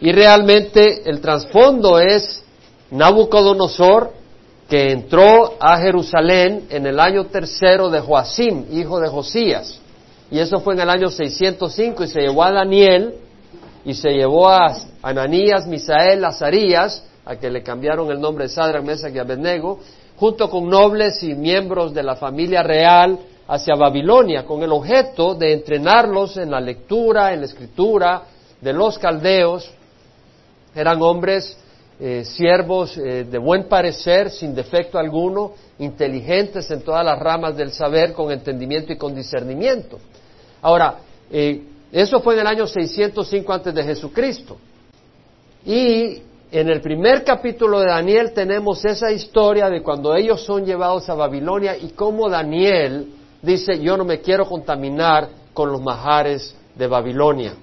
Y realmente el trasfondo es Nabucodonosor que entró a Jerusalén en el año tercero de Joacim, hijo de Josías. Y eso fue en el año 605 y se llevó a Daniel y se llevó a Ananías, Misael, Azarías, a que le cambiaron el nombre de Sadrach, Mesach y Abednego, junto con nobles y miembros de la familia real hacia Babilonia, con el objeto de entrenarlos en la lectura, en la escritura de los caldeos. Eran hombres eh, siervos eh, de buen parecer, sin defecto alguno, inteligentes en todas las ramas del saber, con entendimiento y con discernimiento. Ahora, eh, eso fue en el año 605 antes de Jesucristo. Y en el primer capítulo de Daniel tenemos esa historia de cuando ellos son llevados a Babilonia y cómo Daniel dice, yo no me quiero contaminar con los majares de Babilonia.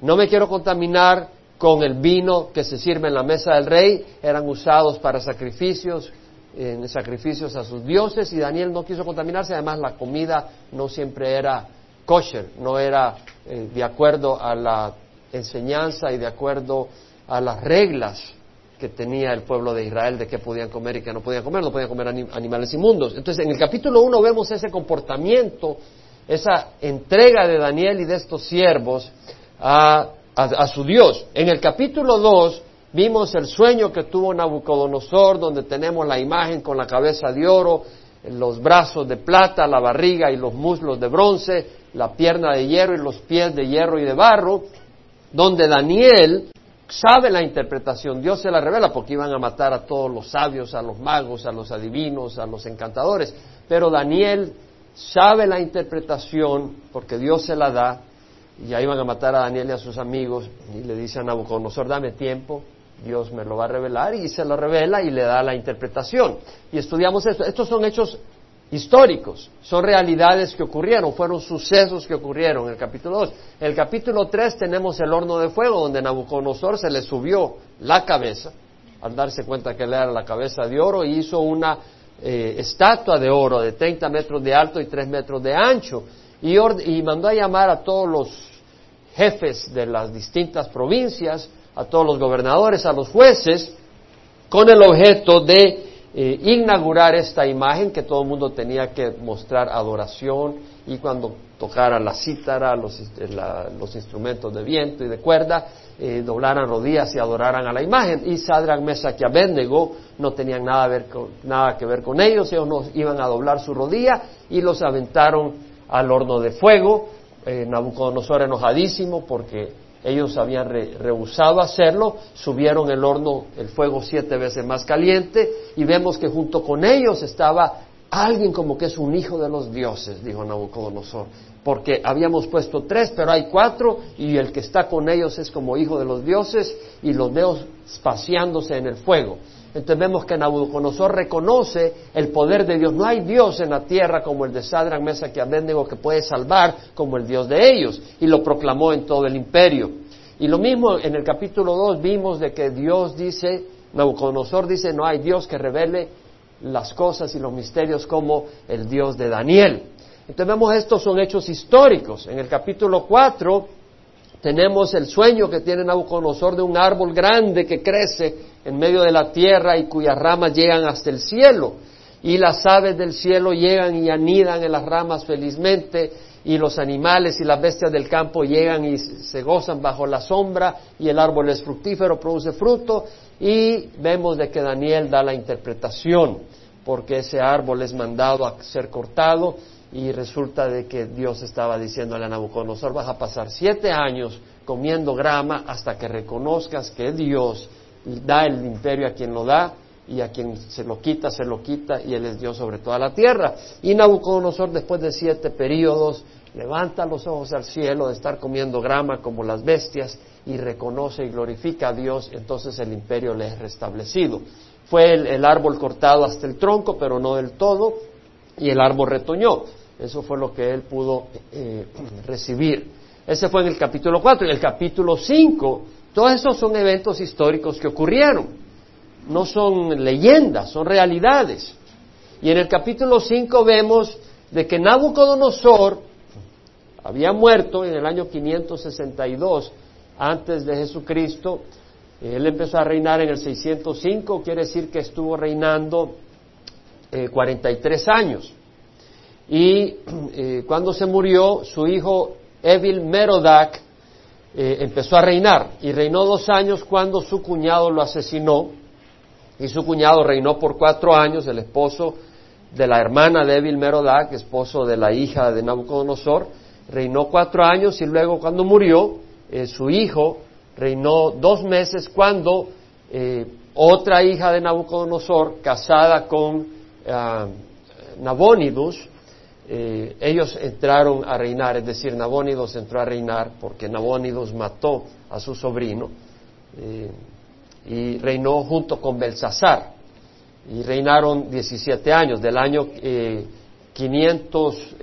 No me quiero contaminar con el vino que se sirve en la mesa del rey, eran usados para sacrificios, en sacrificios a sus dioses, y Daniel no quiso contaminarse, además la comida no siempre era kosher, no era eh, de acuerdo a la enseñanza y de acuerdo a las reglas que tenía el pueblo de Israel de qué podían comer y qué no podían comer, no podían comer animales inmundos. Entonces, en el capítulo 1 vemos ese comportamiento, esa entrega de Daniel y de estos siervos a a, su Dios. En el capítulo 2 vimos el sueño que tuvo Nabucodonosor, donde tenemos la imagen con la cabeza de oro, los brazos de plata, la barriga y los muslos de bronce, la pierna de hierro y los pies de hierro y de barro, donde Daniel sabe la interpretación, Dios se la revela porque iban a matar a todos los sabios, a los magos, a los adivinos, a los encantadores, pero Daniel sabe la interpretación porque Dios se la da y ahí van a matar a Daniel y a sus amigos y le dice a Nabucodonosor, dame tiempo, Dios me lo va a revelar y se lo revela y le da la interpretación. Y estudiamos esto. Estos son hechos históricos, son realidades que ocurrieron, fueron sucesos que ocurrieron en el capítulo 2. En el capítulo 3 tenemos el horno de fuego donde Nabucodonosor se le subió la cabeza, al darse cuenta que él era la cabeza de oro, y hizo una eh, estatua de oro de 30 metros de alto y 3 metros de ancho y, mandó a llamar a todos los jefes de las distintas provincias, a todos los gobernadores, a los jueces, con el objeto de eh, inaugurar esta imagen que todo el mundo tenía que mostrar adoración y cuando tocara la cítara, los, los instrumentos de viento y de cuerda, eh, doblaran rodillas y adoraran a la imagen. Y Sadrach, Mesach y Abednego no tenían nada, ver nada que ver con ellos, ellos no iban a doblar su rodilla y los aventaron al horno de fuego. Eh, Nabucodonosor enojadísimo porque ellos habían rehusado hacerlo, subieron el horno, el fuego siete veces más caliente y vemos que junto con ellos estaba alguien como que es un hijo de los dioses, dijo Nabucodonosor, porque habíamos puesto tres, pero hay cuatro y el que está con ellos es como hijo de los dioses y los veo espaciándose en el fuego. Entonces vemos que Nabucodonosor reconoce el poder de Dios. No hay Dios en la tierra como el de Sadrach, Mesa y Abednego que puede salvar como el Dios de ellos. Y lo proclamó en todo el imperio. Y lo mismo en el capítulo 2 vimos de que Dios dice, Nabucodonosor dice, no hay Dios que revele las cosas y los misterios como el Dios de Daniel. Entonces vemos estos son hechos históricos. En el capítulo 4 tenemos el sueño que tiene Nabucodonosor de un árbol grande que crece en medio de la tierra y cuyas ramas llegan hasta el cielo. Y las aves del cielo llegan y anidan en las ramas felizmente y los animales y las bestias del campo llegan y se gozan bajo la sombra y el árbol es fructífero, produce fruto y vemos de que Daniel da la interpretación porque ese árbol es mandado a ser cortado y resulta de que Dios estaba diciéndole a Nabucodonosor, vas a pasar siete años comiendo grama hasta que reconozcas que Dios da el imperio a quien lo da y a quien se lo quita, se lo quita y Él es Dios sobre toda la tierra. Y Nabucodonosor después de siete periodos levanta los ojos al cielo de estar comiendo grama como las bestias y reconoce y glorifica a Dios, entonces el imperio le es restablecido. Fue el, árbol cortado hasta el tronco, pero no del todo, y el árbol retoñó. Eso fue lo que él pudo eh, recibir. Ese fue en el capítulo 4. En el capítulo 5, todos esos son eventos históricos que ocurrieron. No son leyendas, son realidades. Y en el capítulo 5 vemos de que Nabucodonosor había muerto en el año 562 antes de Jesucristo. Él empezó a reinar en el 605, quiere decir que estuvo reinando 43 eh, años. Y eh, cuando se murió, su hijo Evil Merodach eh, empezó a reinar y reinó dos años cuando su cuñado lo asesinó. Y su cuñado reinó por cuatro años, el esposo de la hermana de Evil Merodach, esposo de la hija de Nabucodonosor, reinó cuatro años y luego cuando murió, su hijo reinó dos meses cuando eh, otra hija de Nabucodonosor, casada con uh, Nabónidos, eh, ellos entraron a reinar, es decir, Nabónidos entró a reinar porque Nabónidos mató a su sobrino eh, y reinó junto con Belsasar. Y reinaron 17 años, del año 500,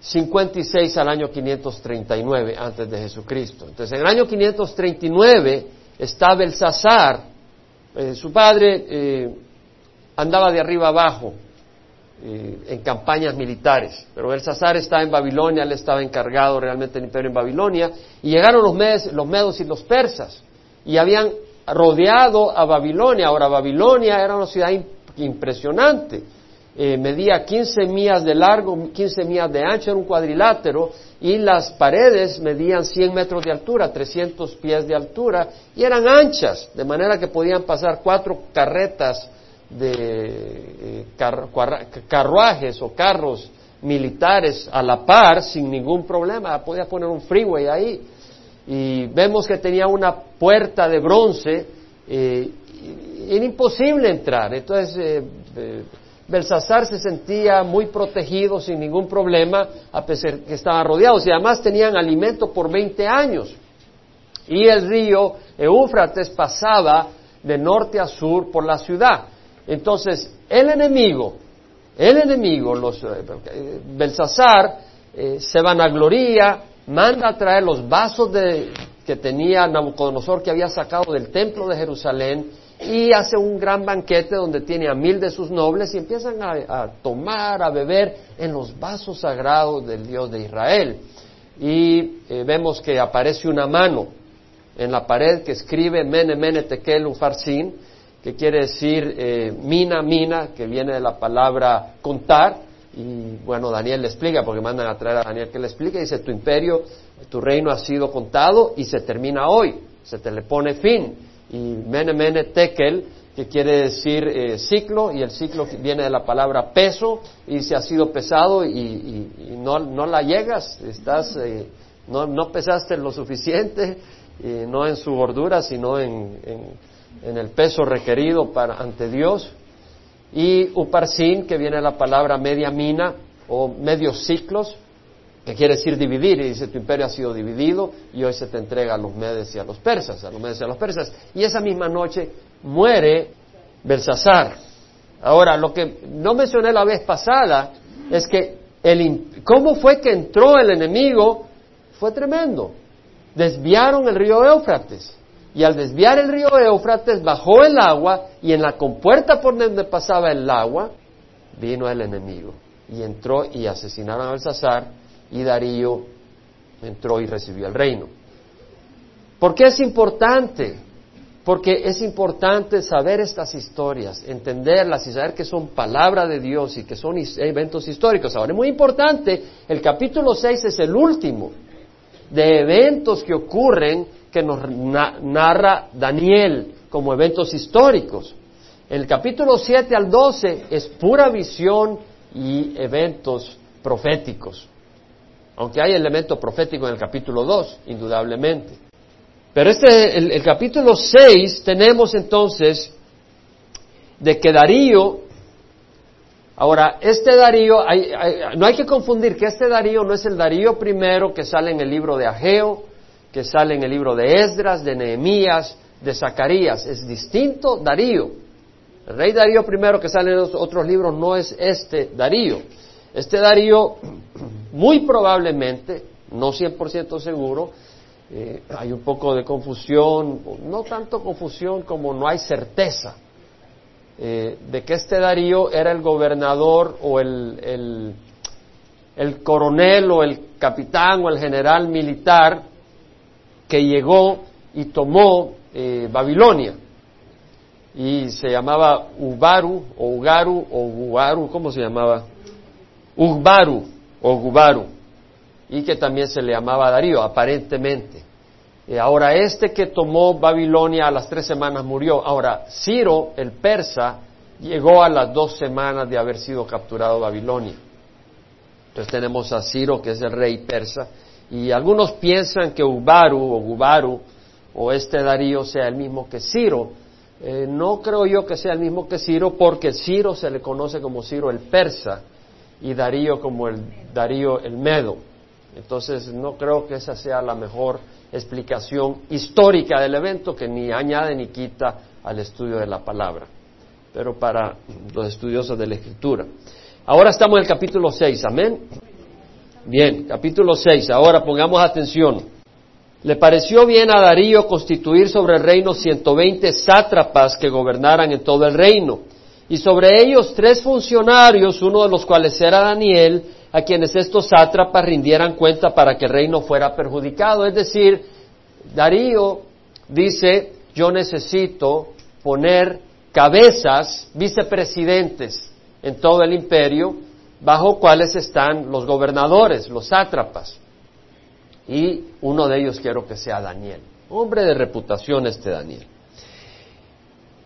56 al año 539 antes de Jesucristo. Entonces, en el año 539 está Belsasar, eh, su padre eh, andaba de arriba abajo eh, en campañas militares, pero Belsasar está en Babilonia, él estaba encargado realmente del imperio en Babilonia, y llegaron los, los medos y los persas, y habían rodeado a Babilonia. Ahora, Babilonia era una ciudad impresionante. Eh, medía 15 millas de largo, 15 millas de ancho, era un cuadrilátero, y las paredes medían 100 metros de altura, 300 pies de altura, y eran anchas, de manera que podían pasar cuatro carretas de eh, carruajes o carros militares a la par sin ningún problema, podía poner un freeway ahí. Y vemos que tenía una puerta de bronce, eh, era imposible entrar. Entonces, Belsasar se sentía muy protegido sin ningún problema, a pesar que estaban rodeados y además tenían alimento por 20 años. Y el río Eufrates pasaba de norte a sur por la ciudad. Entonces, el enemigo, el enemigo, los, eh, Belsasar, eh, se vanagloría, manda a traer los vasos de, que tenía Nabucodonosor que había sacado del templo de Jerusalén y hace un gran banquete donde tiene a mil de sus nobles y empiezan a, tomar, a beber en los vasos sagrados del Dios de Israel. Y eh, vemos que aparece una mano en la pared que escribe Mene Mene Tekel Ufarsin, que quiere decir eh, mina, mina, que viene de la palabra contar. Y bueno, Daniel le explica, porque mandan a traer a Daniel que le explique, dice, tu imperio, tu reino ha sido contado y se termina hoy, se te le pone fin y mene mene tekel, que quiere decir eh, ciclo, y el ciclo viene de la palabra peso, y se ha sido pesado y, no, no, la llegas, estás, eh, no, no, pesaste lo suficiente, no en su gordura, sino en, el peso requerido para, ante Dios. Y uparsin, que viene de la palabra media mina o medios ciclos, que quiere decir dividir, y dice tu imperio ha sido dividido y hoy se te entrega a los medes y a los persas, a los medes y a los persas. Y esa misma noche muere Belsasar. Ahora, lo que no mencioné la vez pasada es que el, cómo fue que entró el enemigo fue tremendo. Desviaron el río Éufrates. Y al desviar el río Éufrates bajó el agua y en la compuerta por donde pasaba el agua vino el enemigo. Y entró y asesinaron a Belsasar y Darío entró y recibió el reino. ¿Por qué es importante? Porque es importante saber estas historias, entenderlas y saber que son palabra de Dios y que son eventos históricos. Ahora, es muy importante, el capítulo 6 es el último de eventos que ocurren que nos narra Daniel como eventos históricos. El capítulo 7 al 12 es pura visión y eventos proféticos aunque hay elemento profético en el capítulo 2, indudablemente. Pero este, el, capítulo 6 tenemos entonces de que Darío, ahora, este Darío, no hay que confundir que este Darío no es el Darío primero que sale en el libro de Ageo, que sale en el libro de Esdras, de Nehemías, de Zacarías, es distinto Darío. El rey Darío primero que sale en los otros libros no es este Darío. Este Darío, muy probablemente, no 100% seguro, eh, hay un poco de confusión, no tanto confusión como no hay certeza eh, de que este Darío era el gobernador o el, el, coronel o el capitán o el general militar que llegó y tomó eh, Babilonia. Y se llamaba Ubaru, o Ugaru, o Ugaru, ¿cómo se llamaba? Ugbaru, o Gubaru. Y que también se le llamaba Darío, aparentemente. Eh, ahora, este que tomó Babilonia a las tres semanas murió. Ahora, Ciro, el persa, llegó a las dos semanas de haber sido capturado Babilonia. Entonces tenemos a Ciro, que es el rey persa, y algunos piensan que Ubaru o Gubaru o este Darío sea el mismo que Ciro. Eh, no creo yo que sea el mismo que Ciro porque Ciro se le conoce como Ciro el persa y Darío como el Darío el medo. Entonces no creo que esa sea la mejor explicación histórica del evento que ni añade ni quita al estudio de la palabra, pero para los estudiosos de la escritura. Ahora estamos en el capítulo 6, amén. Bien, capítulo 6. Ahora pongamos atención. Le pareció bien a Darío constituir sobre el reino 120 sátrapas que gobernaran en todo el reino, y sobre ellos tres funcionarios, uno de los cuales era Daniel, a quienes estos sátrapas rindieran cuenta para que el reino fuera perjudicado. Es decir, Darío dice, yo necesito poner cabezas, vicepresidentes en todo el imperio, bajo cuales están los gobernadores, los sátrapas. Y uno de ellos quiero que sea Daniel. Hombre de reputación este Daniel.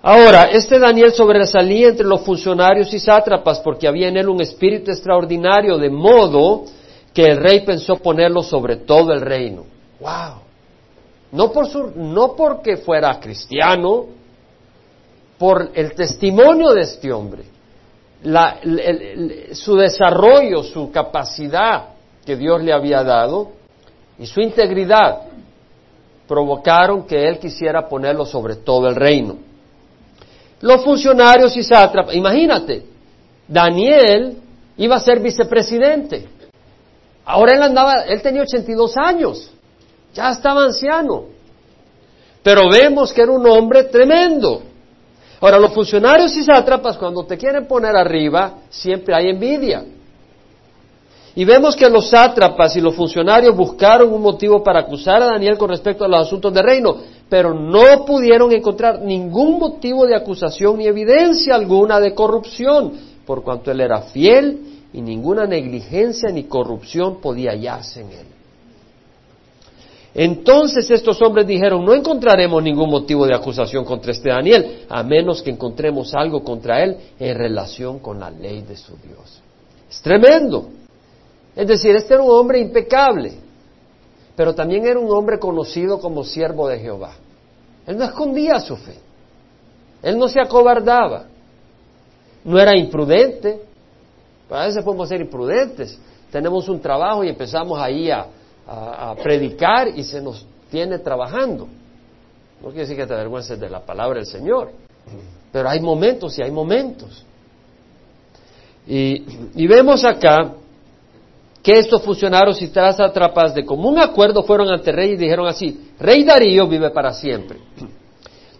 Ahora, este Daniel sobresalía entre los funcionarios y sátrapas porque había en él un espíritu extraordinario, de modo que el rey pensó ponerlo sobre todo el reino. ¡Wow! No, por su, no porque fuera cristiano, por el testimonio de este hombre su desarrollo, su capacidad que Dios le había dado y su integridad provocaron que él quisiera ponerlo sobre todo el reino. Los funcionarios y sátrapas, imagínate, Daniel iba a ser vicepresidente. Ahora él andaba, él tenía 82 años, ya estaba anciano. Pero vemos que era un hombre tremendo. Ahora, los funcionarios y sátrapas, cuando te quieren poner arriba, siempre hay envidia. Y vemos que los sátrapas y los funcionarios buscaron un motivo para acusar a Daniel con respecto a los asuntos del reino, pero no pudieron encontrar ningún motivo de acusación ni evidencia alguna de corrupción, por cuanto él era fiel y ninguna negligencia ni corrupción podía hallarse en él. Entonces estos hombres dijeron, no encontraremos ningún motivo de acusación contra este Daniel, a menos que encontremos algo contra él en relación con la ley de su Dios. Es tremendo. Es decir, este era un hombre impecable, pero también era un hombre conocido como siervo de Jehová. Él no escondía su fe, él no se acobardaba, no era imprudente. A veces podemos ser imprudentes. Tenemos un trabajo y empezamos ahí a, a, predicar y se nos tiene trabajando. No quiere decir que te avergüences de la palabra del Señor, pero hay momentos y hay momentos. Y, y vemos acá que estos funcionarios y atrapas de común acuerdo fueron ante el rey y dijeron así, Rey Darío vive para siempre.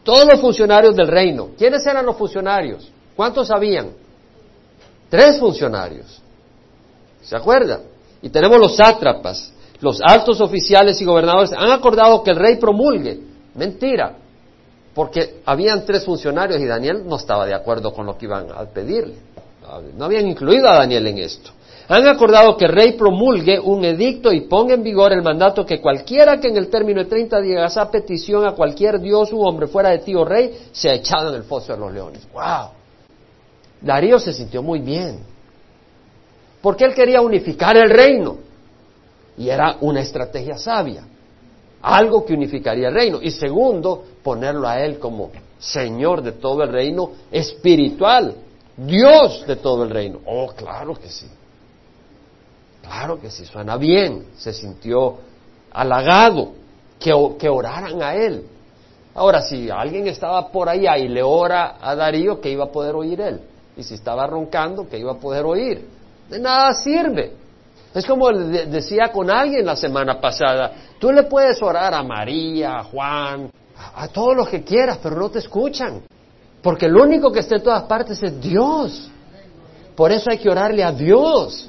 Todos los funcionarios del reino, ¿quiénes eran los funcionarios? ¿Cuántos habían? Tres funcionarios. ¿Se acuerdan? Y tenemos los sátrapas, los altos oficiales y gobernadores han acordado que el rey promulgue. Mentira, porque habían tres funcionarios y Daniel no estaba de acuerdo con lo que iban a pedirle. No habían incluido a Daniel en esto. Han acordado que el rey promulgue un edicto y ponga en vigor el mandato que cualquiera que en el término de 30 días haga petición a cualquier dios u hombre fuera de ti o rey, sea echado en el foso de los leones. ¡Wow! Darío se sintió muy bien. Porque él quería unificar el reino. Y era una estrategia sabia, algo que unificaría el reino. Y segundo, ponerlo a Él como Señor de todo el reino espiritual, Dios de todo el reino. Oh, claro que sí. Claro que sí, suena bien. Se sintió halagado que, que oraran a Él. Ahora, si alguien estaba por allá y le ora a Darío, que iba a poder oír él? Y si estaba roncando, que iba a poder oír? De nada sirve. Es como decía con alguien la semana pasada, tú le puedes orar a María, a Juan, a, todos los que quieras, pero no te escuchan. Porque el único que está en todas partes es Dios. Por eso hay que orarle a Dios.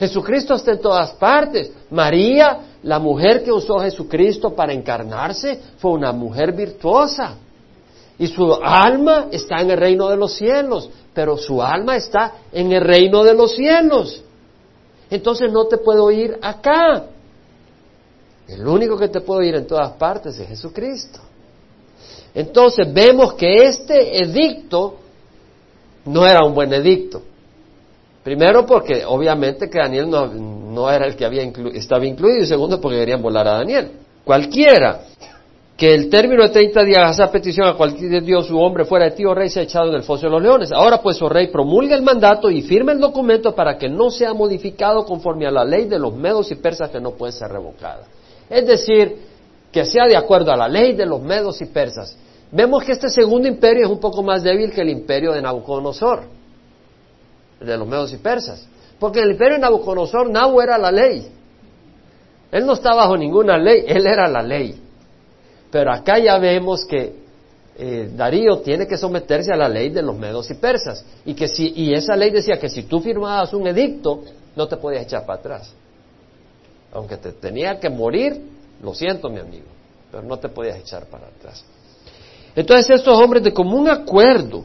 Jesucristo está en todas partes. María la mujer que usó Jesucristo para encarnarse fue una mujer virtuosa. Y su alma está en el reino de los cielos, pero su alma está en el reino de los cielos. Entonces no te puedo ir acá. El único que te puedo ir en todas partes es Jesucristo. Entonces vemos que este edicto no era un buen edicto. Primero porque obviamente que Daniel no, era el que había estaba incluido y segundo porque querían volar a Daniel. Cualquiera que el término de 30 días haga petición a cualquier Dios su hombre fuera de ti, oh rey, se ha echado en el foso de los leones. Ahora pues, oh rey, promulga el mandato y firma el documento para que no sea modificado conforme a la ley de los medos y persas que no puede ser revocada. Es decir, que sea de acuerdo a la ley de los medos y persas. Vemos que este segundo imperio es un poco más débil que el imperio de Nabucodonosor de los medos y persas. Porque en el imperio de Nabucodonosor Nabu era la ley. Él no está bajo ninguna ley, él era la ley. Pero acá ya vemos que eh, Darío tiene que someterse a la ley de los medos y persas. Y, que si, y esa ley decía que si tú firmabas un edicto, no te podías echar para atrás. Aunque te tenía que morir, lo siento mi amigo, pero no te podías echar para atrás. Entonces estos hombres de común acuerdo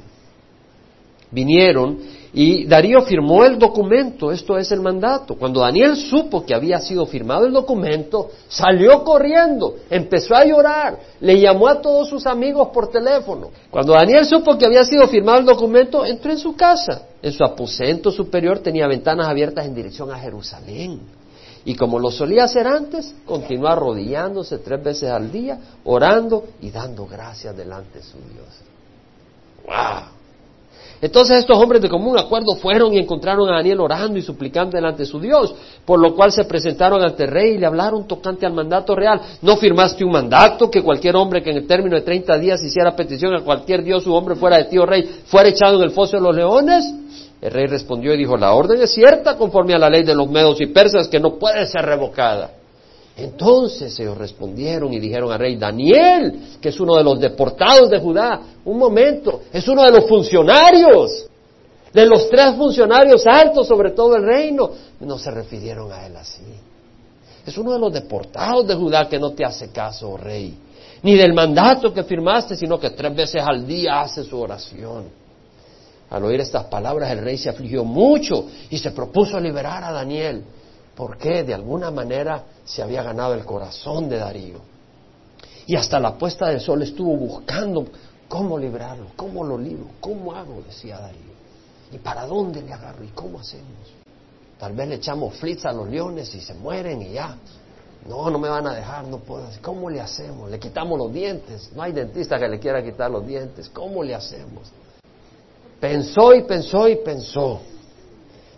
vinieron y Darío firmó el documento, esto es el mandato. Cuando Daniel supo que había sido firmado el documento, salió corriendo, empezó a llorar, le llamó a todos sus amigos por teléfono. Cuando Daniel supo que había sido firmado el documento, entró en su casa. En su aposento superior tenía ventanas abiertas en dirección a Jerusalén. Y como lo solía hacer antes, continuó arrodillándose tres veces al día, orando y dando gracias delante de su Dios. Entonces estos hombres de común acuerdo fueron y encontraron a Daniel orando y suplicando delante de su Dios, por lo cual se presentaron ante el rey y le hablaron tocante al mandato real. ¿No firmaste un mandato que cualquier hombre que en el término de 30 días hiciera petición a cualquier dios su hombre fuera de ti, oh rey, fuera echado en el foso de los leones? El rey respondió y dijo, la orden es cierta conforme a la ley de los medos y persas que no puede ser revocada. Entonces ellos respondieron y dijeron al rey, Daniel, que es uno de los deportados de Judá, un momento, es uno de los funcionarios, de los tres funcionarios altos sobre todo el reino. No se refirieron a él así. Es uno de los deportados de Judá que no te hace caso, oh rey, ni del mandato que firmaste, sino que tres veces al día hace su oración. Al oír estas palabras el rey se afligió mucho y se propuso liberar a Daniel porque de alguna manera se había ganado el corazón de Darío. Y hasta la puesta del sol estuvo buscando cómo librarlo, cómo lo libro, cómo hago, decía Darío. ¿Y para dónde le agarro? ¿Y cómo hacemos? Tal vez le echamos flits a los leones y se mueren y ya. No, no me van a dejar, no puedo. ¿Cómo le hacemos? Le quitamos los dientes. No hay dentista que le quiera quitar los dientes. ¿Cómo le hacemos? Pensó y pensó y pensó.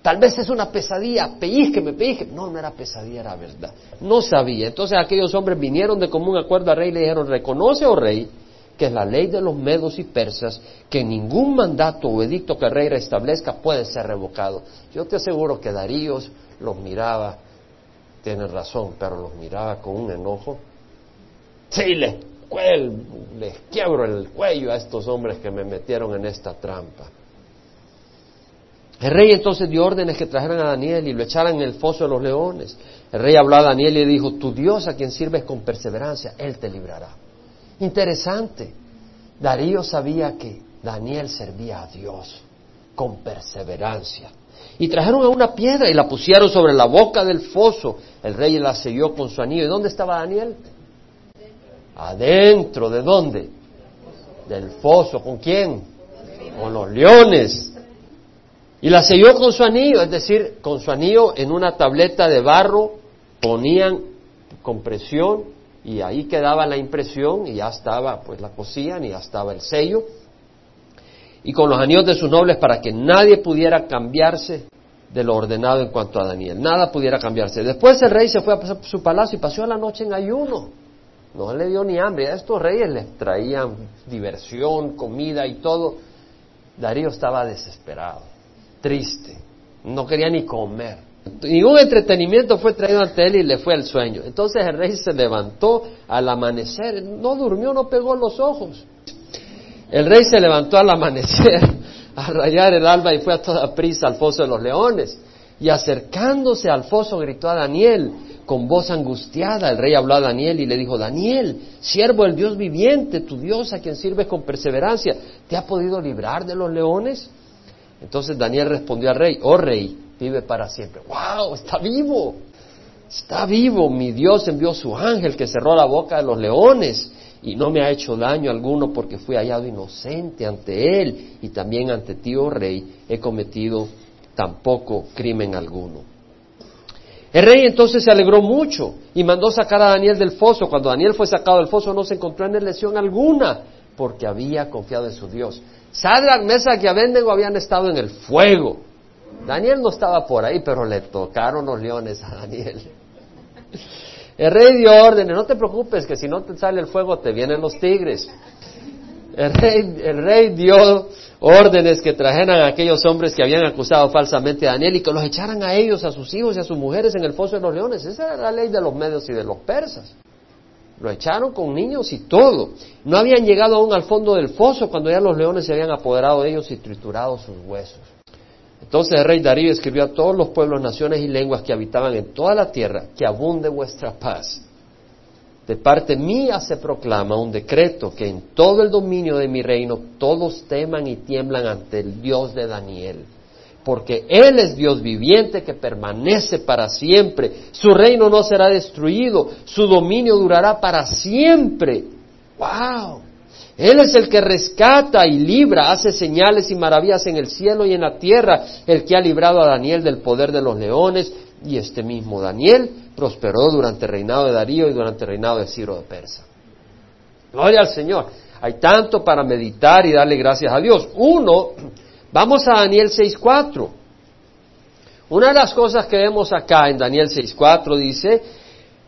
Tal vez es una pesadilla, me pellizque. No, no era pesadilla, era verdad. No sabía. Entonces aquellos hombres vinieron de común acuerdo al rey y le dijeron, reconoce, oh rey, que es la ley de los medos y persas, que ningún mandato o edicto que el rey restablezca puede ser revocado. Yo te aseguro que Darío los miraba, tiene razón, pero los miraba con un enojo. Sí, les, les quiebro el cuello a estos hombres que me metieron en esta trampa. El rey entonces dio órdenes que trajeran a Daniel y lo echaran en el foso de los leones. El rey habló a Daniel y le dijo, tu Dios a quien sirves con perseverancia, Él te librará. Interesante. Darío sabía que Daniel servía a Dios con perseverancia. Y trajeron a una piedra y la pusieron sobre la boca del foso. El rey la selló con su anillo. ¿Y dónde estaba Daniel? Adentro. ¿De dónde? Del foso. ¿Con quién? Con los leones. Y la selló con su anillo, es decir, con su anillo en una tableta de barro ponían compresión y ahí quedaba la impresión y ya estaba, pues la cosían y ya estaba el sello. Y con los anillos de sus nobles para que nadie pudiera cambiarse de lo ordenado en cuanto a Daniel. Nada pudiera cambiarse. Después el rey se fue a su palacio y pasó la noche en ayuno. No le dio ni hambre. A estos reyes les traían diversión, comida y todo. Darío estaba desesperado triste, no quería ni comer. Ningún entretenimiento fue traído ante él y le fue el sueño. Entonces el rey se levantó al amanecer, no durmió, no pegó los ojos. El rey se levantó al amanecer, a rayar el alba y fue a toda prisa al foso de los leones. Y acercándose al foso gritó a Daniel, con voz angustiada. El rey habló a Daniel y le dijo, Daniel, siervo del Dios viviente, tu Dios a quien sirves con perseverancia, ¿te ha podido librar de los leones? Entonces Daniel respondió al rey, oh rey, vive para siempre. ¡Wow! Está vivo. Está vivo. Mi Dios envió su ángel que cerró la boca de los leones y no me ha hecho daño alguno porque fui hallado inocente ante él y también ante ti, oh rey, he cometido tampoco crimen alguno. El rey entonces se alegró mucho y mandó sacar a Daniel del foso. Cuando Daniel fue sacado del foso no se encontró en él lesión alguna porque había confiado en su Dios. Sadrach, Mesach y Abednego habían estado en el fuego. Daniel no estaba por ahí, pero le tocaron los leones a Daniel. El rey dio órdenes, no te preocupes que si no te sale el fuego te vienen los tigres. El rey, el rey dio órdenes que trajeran a aquellos hombres que habían acusado falsamente a Daniel y que los echaran a ellos, a sus hijos y a sus mujeres en el foso de los leones. Esa era la ley de los medios y de los persas. Lo echaron con niños y todo. No habían llegado aún al fondo del foso cuando ya los leones se habían apoderado de ellos y triturado sus huesos. Entonces el rey Darío escribió a todos los pueblos, naciones y lenguas que habitaban en toda la tierra, que abunde vuestra paz. De parte mía se proclama un decreto que en todo el dominio de mi reino todos teman y tiemblan ante el Dios de Daniel porque Él es Dios viviente que permanece para siempre. Su reino no será destruido, su dominio durará para siempre. ¡Wow! Él es el que rescata y libra, hace señales y maravillas en el cielo y en la tierra, el que ha librado a Daniel del poder de los leones, y este mismo Daniel prosperó durante el reinado de Darío y durante el reinado de Ciro de Persa. Gloria al Señor. Hay tanto para meditar y darle gracias a Dios. Uno, Vamos a Daniel 6.4. Una de las cosas que vemos acá en Daniel 6.4 dice,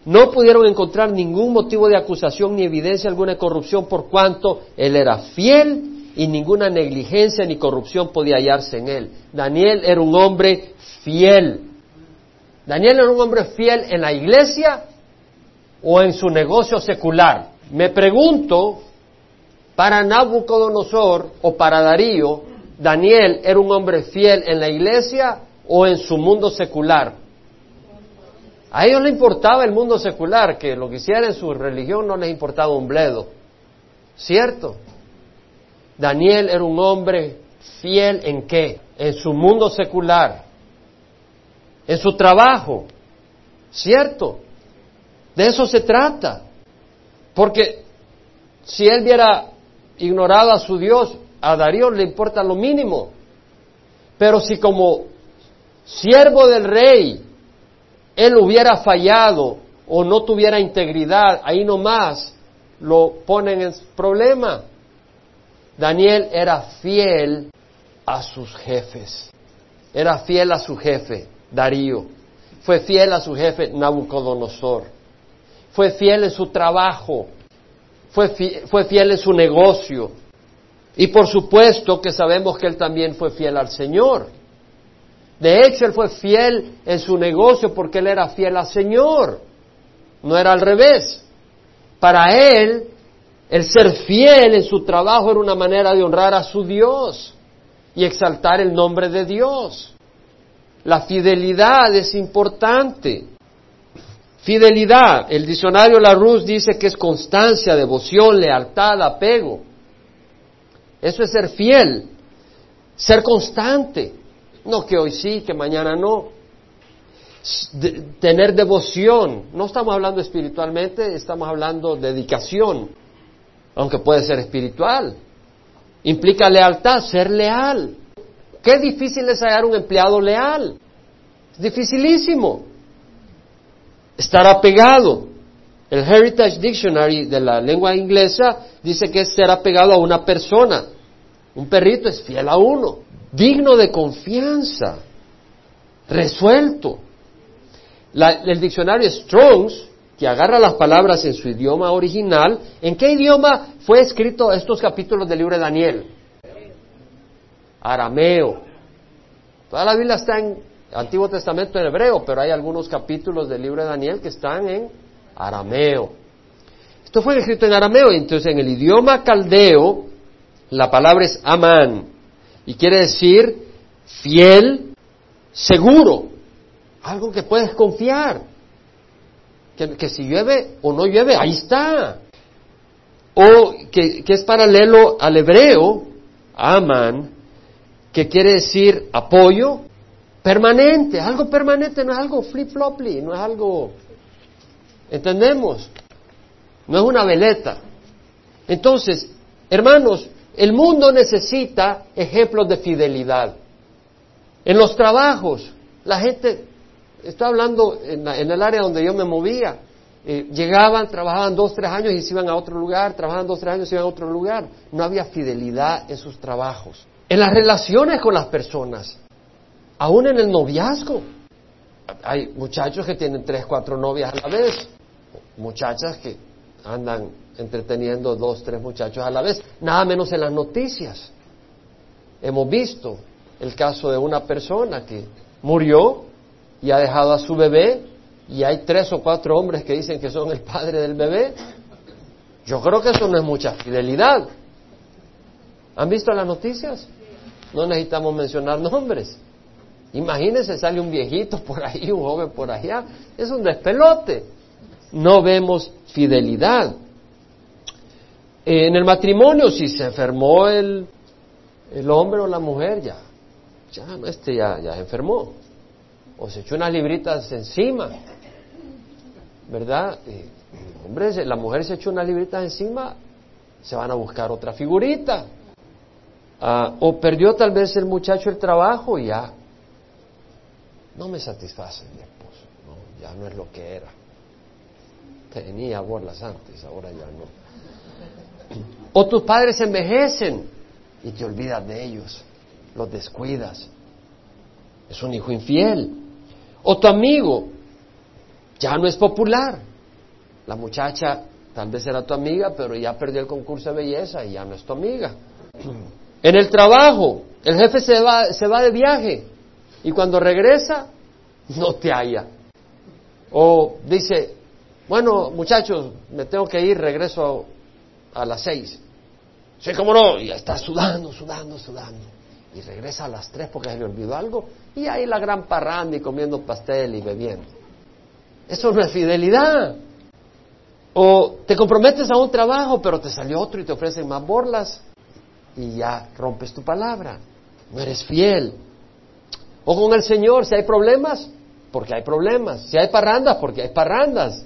no pudieron encontrar ningún motivo de acusación ni evidencia alguna de corrupción por cuanto él era fiel y ninguna negligencia ni corrupción podía hallarse en él. Daniel era un hombre fiel. Daniel era un hombre fiel en la iglesia o en su negocio secular. Me pregunto, para Nabucodonosor o para Darío, Daniel era un hombre fiel en la iglesia o en su mundo secular. A ellos les importaba el mundo secular, que lo que hiciera en su religión no les importaba un bledo. ¿Cierto? Daniel era un hombre fiel en qué? En su mundo secular, en su trabajo. ¿Cierto? De eso se trata. Porque si él hubiera ignorado a su Dios, a Darío le importa lo mínimo. Pero si como siervo del rey él hubiera fallado o no tuviera integridad, ahí nomás lo ponen en problema. Daniel era fiel a sus jefes. Era fiel a su jefe, Darío. Fue fiel a su jefe, Nabucodonosor. Fue fiel en su trabajo. Fue fue fiel en su negocio. Y por supuesto que sabemos que él también fue fiel al Señor. De hecho, él fue fiel en su negocio porque él era fiel al Señor. No era al revés. Para él, el ser fiel en su trabajo era una manera de honrar a su Dios y exaltar el nombre de Dios. La fidelidad es importante. Fidelidad, el diccionario Larousse dice que es constancia, devoción, lealtad, apego. Eso es ser fiel, ser constante. No que hoy sí, que mañana no. tener devoción. No estamos hablando espiritualmente, estamos hablando de dedicación, aunque puede ser espiritual. Implica lealtad, ser leal. Qué difícil es hallar un empleado leal. Es dificilísimo. Estar apegado. El Heritage Dictionary de la lengua inglesa dice que es ser apegado a una persona. Un perrito es fiel a uno, digno de confianza, resuelto. el diccionario Strongs, que agarra las palabras en su idioma original, ¿en qué idioma fue escrito estos capítulos del libro de Daniel? Arameo. Toda la Biblia está en Antiguo Testamento en hebreo, pero hay algunos capítulos del libro de Daniel que están en arameo. Esto fue escrito en arameo, entonces en el idioma caldeo, la palabra es amán y quiere decir fiel, seguro, algo que puedes confiar. Que, si llueve o no llueve, ahí está. O que, que es paralelo al hebreo, aman, que quiere decir apoyo permanente, algo permanente, no es algo flip-floply, no es algo, ¿entendemos? No es una veleta. Entonces, hermanos, el mundo necesita ejemplos de fidelidad. En los trabajos, la gente, estoy hablando en, el área donde yo me movía, eh, llegaban, trabajaban dos, tres años y se iban a otro lugar, trabajaban dos, tres años y se iban a otro lugar. No había fidelidad en sus trabajos. En las relaciones con las personas, aún en el noviazgo. Hay muchachos que tienen tres, cuatro novias a la vez, muchachas que andan entreteniendo dos, tres muchachos a la vez, nada menos en las noticias. Hemos visto el caso de una persona que murió y ha dejado a su bebé y hay tres o cuatro hombres que dicen que son el padre del bebé. Yo creo que eso no es mucha fidelidad. ¿Han visto las noticias? No necesitamos mencionar nombres. Imagínense, sale un viejito por ahí, un joven por allá. Es un despelote. No vemos fidelidad. En el matrimonio, si se enfermó el, el hombre o la mujer, ya ya, este ya, ya se enfermó, o se echó unas libritas encima, ¿verdad? hombre, la mujer se echó unas libritas encima, se van a buscar otra figurita. Ah, o perdió tal vez el muchacho el trabajo y ya no me satisface mi esposo, no, ya no es lo que era. Tenía bolas antes, ahora ya no. O tus padres envejecen y te olvidas de ellos los descuidas. Es un hijo infiel. O tu amigo ya no es popular. La muchacha tal vez era tu amiga, pero ya perdió el concurso de belleza y ya no es tu amiga. En el trabajo, el jefe se va, se va de viaje y cuando regresa, no te halla. O dice, bueno, muchachos, me tengo que ir, regreso a las seis. Sí, cómo no, y está sudando, sudando, sudando y regresa a las tres porque se le olvidó algo y ahí la gran parranda y comiendo pastel y bebiendo. Eso no es fidelidad. O te comprometes a un trabajo pero te salió otro y te ofrecen más borlas y ya rompes tu palabra. No eres fiel. O con el Señor, si hay problemas, porque hay problemas. Si hay parrandas, porque hay parrandas.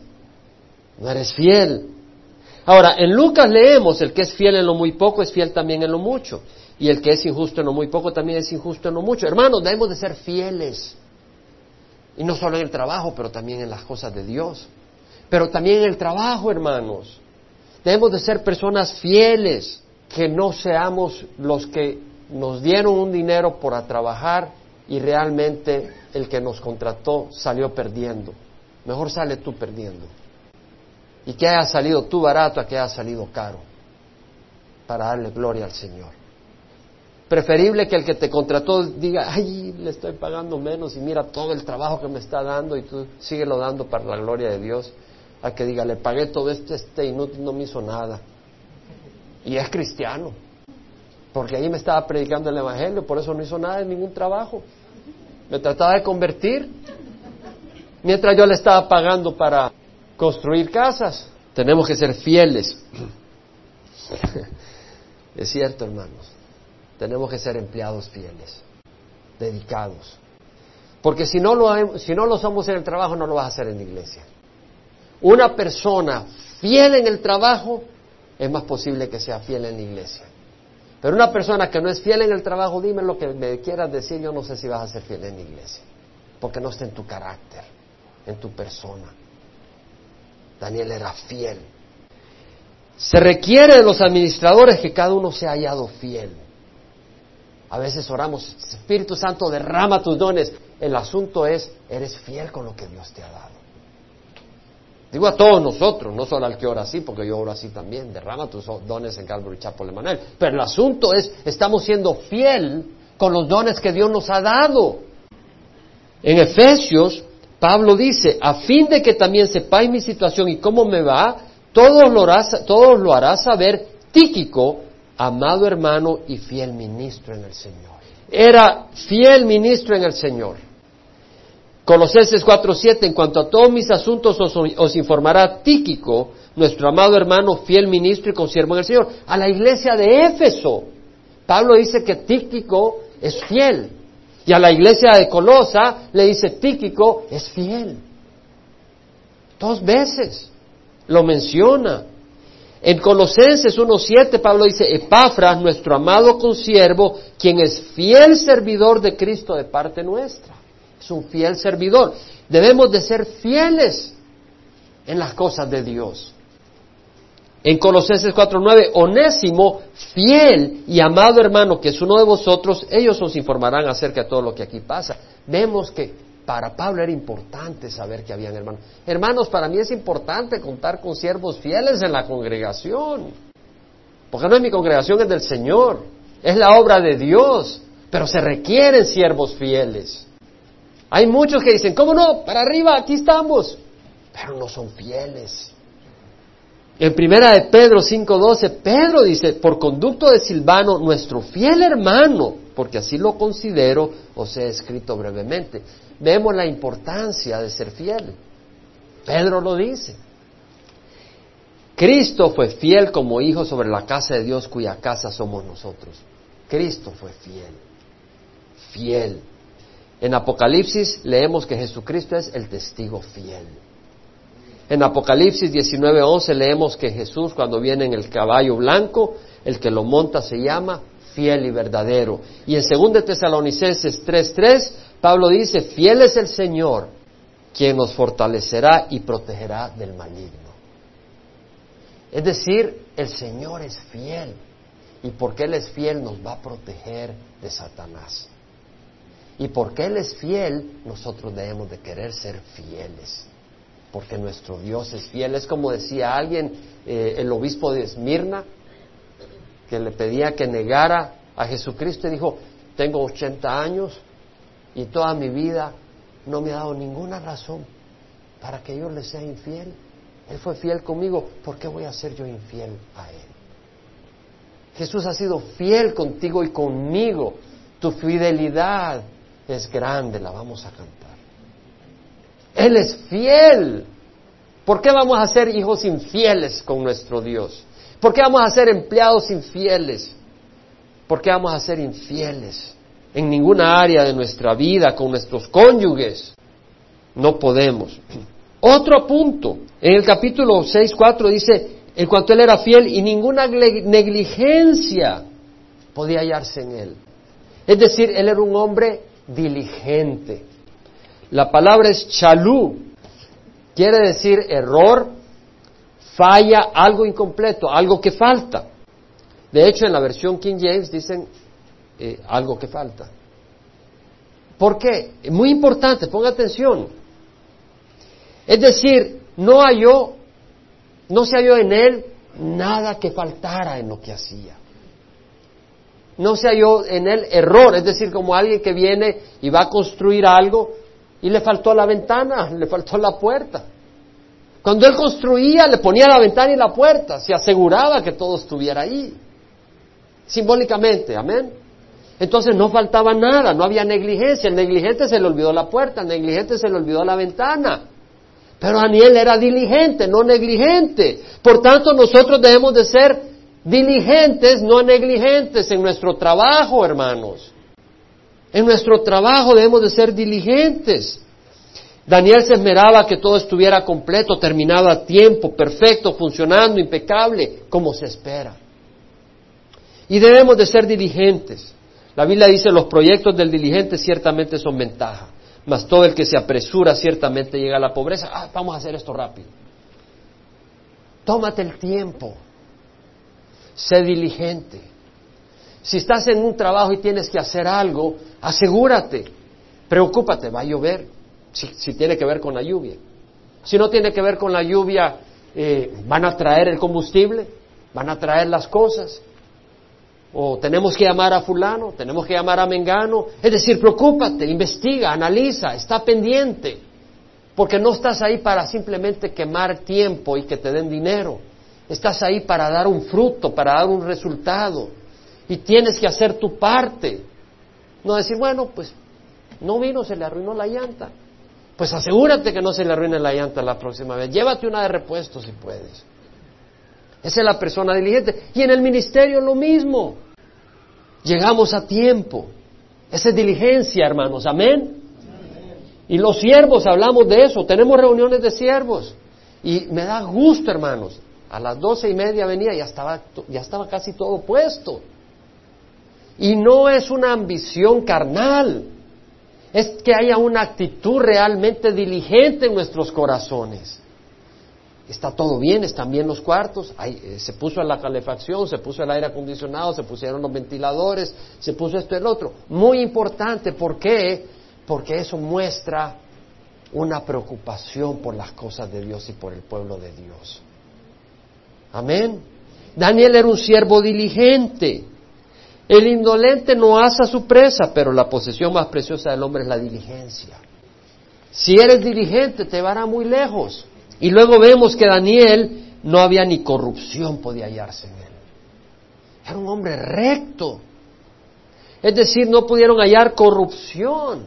No eres fiel. Ahora, en Lucas leemos, el que es fiel en lo muy poco es fiel también en lo mucho. Y el que es injusto en lo muy poco también es injusto en lo mucho. Hermanos, debemos de ser fieles. Y no solo en el trabajo, pero también en las cosas de Dios. Pero también en el trabajo, hermanos. Debemos de ser personas fieles, que no seamos los que nos dieron un dinero por trabajar y realmente el que nos contrató salió perdiendo. Mejor sale tú perdiendo. Y que haya salido tú barato a que haya salido caro. Para darle gloria al Señor. Preferible que el que te contrató diga, ay, le estoy pagando menos y mira todo el trabajo que me está dando y tú síguelo dando para la gloria de Dios, a que diga, le pagué todo esto, este inútil no me hizo nada. Y es cristiano, porque ahí me estaba predicando el Evangelio, por eso no hizo nada ningún trabajo. Me trataba de convertir, mientras yo le estaba pagando para construir casas. Tenemos que ser fieles. es cierto, hermanos. Tenemos que ser empleados fieles, dedicados. Porque si no, lo, si no lo somos en el trabajo, no lo vas a hacer en la iglesia. Una persona fiel en el trabajo es más posible que sea fiel en la iglesia. Pero una persona que no es fiel en el trabajo, dime lo que me quieras decir, yo no sé si vas a ser fiel en la iglesia. Porque no está en tu carácter, en tu persona. Daniel era fiel. Se requiere de los administradores que cada uno sea hallado fiel. A veces oramos, Espíritu Santo, derrama tus dones. El asunto es, eres fiel con lo que Dios te ha dado. Digo a todos nosotros, no solo al que ora así, porque yo oro así también, derrama tus dones en Calvary Chapel Emanuel. Pero el asunto es, estamos siendo fiel con los dones que Dios nos ha dado. En Efesios, Pablo dice, a fin de que también sepáis mi situación y cómo me va, todos lo hará, todos lo hará saber Tíquico, amado hermano y fiel ministro en el Señor. Era fiel ministro en el Señor. Colosenses 4:7, en cuanto a todos mis asuntos os, os, informará Tíquico, nuestro amado hermano, fiel ministro y consiervo en el Señor. A la iglesia de Éfeso, Pablo dice que Tíquico es fiel. Y a la iglesia de Colosa le dice Tíquico es fiel. Dos veces lo menciona. En Colosenses 1.7 Pablo dice, Epafras, nuestro amado consiervo, quien es fiel servidor de Cristo de parte nuestra. Es un fiel servidor. Debemos de ser fieles en las cosas de Dios. En Colosenses 4.9, Onésimo, fiel y amado hermano, que es uno de vosotros, ellos os informarán acerca de todo lo que aquí pasa. Vemos que para Pablo era importante saber que habían hermanos. Hermanos, para mí es importante contar con siervos fieles en la congregación. Porque no es mi congregación, es del Señor. Es la obra de Dios. Pero se requieren siervos fieles. Hay muchos que dicen, ¿cómo no? Para arriba, aquí estamos. Pero no son fieles. En primera de Pedro 5.12, Pedro dice, por conducto de Silvano, nuestro fiel hermano, porque así lo considero, os he escrito brevemente. Vemos la importancia de ser fiel. Pedro lo dice. Cristo fue fiel como hijo sobre la casa de Dios cuya casa somos nosotros. Cristo fue fiel. Fiel. En Apocalipsis leemos que Jesucristo es el testigo fiel. En Apocalipsis 19:11 leemos que Jesús cuando viene en el caballo blanco, el que lo monta se llama fiel y verdadero. Y en 2 Tesalonicenses 3:3 Pablo dice, fiel es el Señor, quien nos fortalecerá y protegerá del maligno. Es decir, el Señor es fiel. Y porque Él es fiel nos va a proteger de Satanás. Y porque Él es fiel, nosotros debemos de querer ser fieles porque nuestro Dios es fiel. Es como decía alguien, eh, el obispo de Esmirna, que le pedía que negara a Jesucristo y dijo, tengo 80 años y toda mi vida no me ha dado ninguna razón para que yo le sea infiel. Él fue fiel conmigo, ¿por qué voy a ser yo infiel a Él? Jesús ha sido fiel contigo y conmigo. Tu fidelidad es grande, la vamos a cantar. Él es fiel. ¿Por qué vamos a ser hijos infieles con nuestro Dios? ¿Por qué vamos a ser empleados infieles? ¿Por qué vamos a ser infieles en ninguna área de nuestra vida con nuestros cónyuges? No podemos. Otro punto, en el capítulo 6, 4 dice, en cuanto él era fiel y ninguna negligencia podía hallarse en él. Es decir, él era un hombre diligente. La palabra es chalú, quiere decir error, falla, algo incompleto, algo que falta. De hecho, en la versión King James dicen eh, algo que falta. ¿Por qué? Muy importante, ponga atención. Es decir, no halló, no se halló en él nada que faltara en lo que hacía. No se halló en él error, es decir, como alguien que viene y va a construir algo y le faltó la ventana, le faltó la puerta. Cuando él construía, le ponía la ventana y la puerta, se aseguraba que todo estuviera ahí. Simbólicamente, amén. Entonces no faltaba nada, no había negligencia. El negligente se le olvidó la puerta, el negligente se le olvidó la ventana. Pero Daniel era diligente, no negligente. Por tanto, nosotros debemos de ser diligentes, no negligentes en nuestro trabajo, hermanos. En nuestro trabajo debemos de ser diligentes. Daniel se esmeraba que todo estuviera completo, terminado a tiempo, perfecto, funcionando, impecable, como se espera. Y debemos de ser diligentes. La Biblia dice, los proyectos del diligente ciertamente son ventaja, mas todo el que se apresura ciertamente llega a la pobreza. Ah, vamos a hacer esto rápido. Tómate el tiempo. Sé diligente. Si estás en un trabajo y tienes que hacer algo, asegúrate, preocúpate, va a llover, si, tiene que ver con la lluvia. Si no tiene que ver con la lluvia, eh, van a traer el combustible, van a traer las cosas. O tenemos que llamar a fulano, tenemos que llamar a Mengano. Es decir, preocúpate, investiga, analiza, está pendiente. Porque no estás ahí para simplemente quemar tiempo y que te den dinero. Estás ahí para dar un fruto, para dar un resultado y tienes que hacer tu parte. No decir, bueno, pues no vino, se le arruinó la llanta. Pues asegúrate que no se le arruine la llanta la próxima vez. Llévate una de repuesto si puedes. Esa es la persona diligente. Y en el ministerio lo mismo. Llegamos a tiempo. Esa es diligencia, hermanos. Amén. Y los siervos, hablamos de eso. Tenemos reuniones de siervos. Y me da gusto, hermanos. A las doce y media venía y ya estaba, ya estaba casi todo puesto. Y no es una ambición carnal, es que haya una actitud realmente diligente en nuestros corazones. Está todo bien, están bien los cuartos, eh, se puso la calefacción, se puso el aire acondicionado, se pusieron los ventiladores, se puso esto y el otro. Muy importante, ¿por qué? Porque eso muestra una preocupación por las cosas de Dios y por el pueblo de Dios. Amén. Daniel era un siervo diligente. El indolente no asa su presa, pero la posesión más preciosa del hombre es la diligencia. Si eres diligente, te vará muy lejos. Y luego vemos que Daniel no había ni corrupción podía hallarse en él. Era un hombre recto. Es decir, no pudieron hallar corrupción.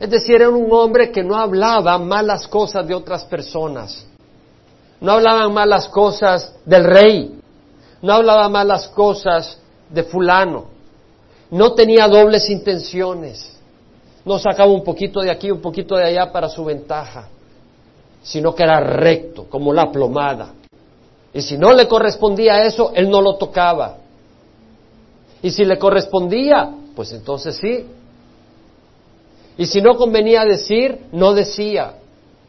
Es decir, era un hombre que no hablaba malas cosas de otras personas. No hablaba malas cosas del rey. No hablaba malas cosas de fulano. No tenía dobles intenciones. No sacaba un poquito de aquí, un poquito de allá para su ventaja, sino que era recto, como la plomada. Y si no le correspondía eso, él no lo tocaba. Y si le correspondía, pues entonces sí. Y si no convenía decir, no decía.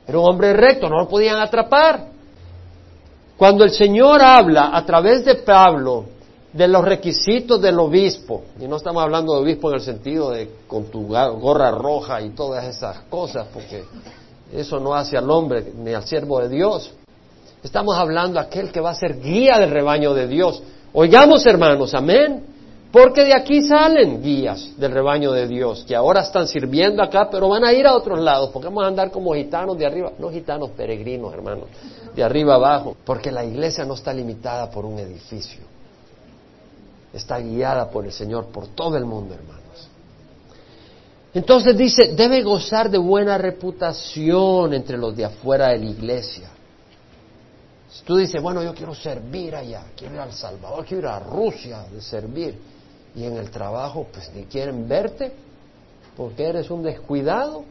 Era un hombre recto, no lo podían atrapar. Cuando el Señor habla a través de Pablo de los requisitos del obispo, y no estamos hablando de obispo en el sentido de con tu gorra roja y todas esas cosas, porque eso no hace al hombre ni al siervo de Dios. Estamos hablando de aquel que va a ser guía del rebaño de Dios. Oigamos, hermanos, amén. Porque de aquí salen guías del rebaño de Dios, que ahora están sirviendo acá, pero van a ir a otros lados, porque vamos a andar como gitanos de arriba, no gitanos peregrinos, hermanos, de arriba abajo, porque la iglesia no está limitada por un edificio está guiada por el Señor, por todo el mundo, hermanos. Entonces dice, debe gozar de buena reputación entre los de afuera de la iglesia. Si tú dices, bueno, yo quiero servir allá, quiero ir a El Salvador, quiero ir a Rusia de servir, y en el trabajo, pues ni quieren verte, porque eres un descuidado.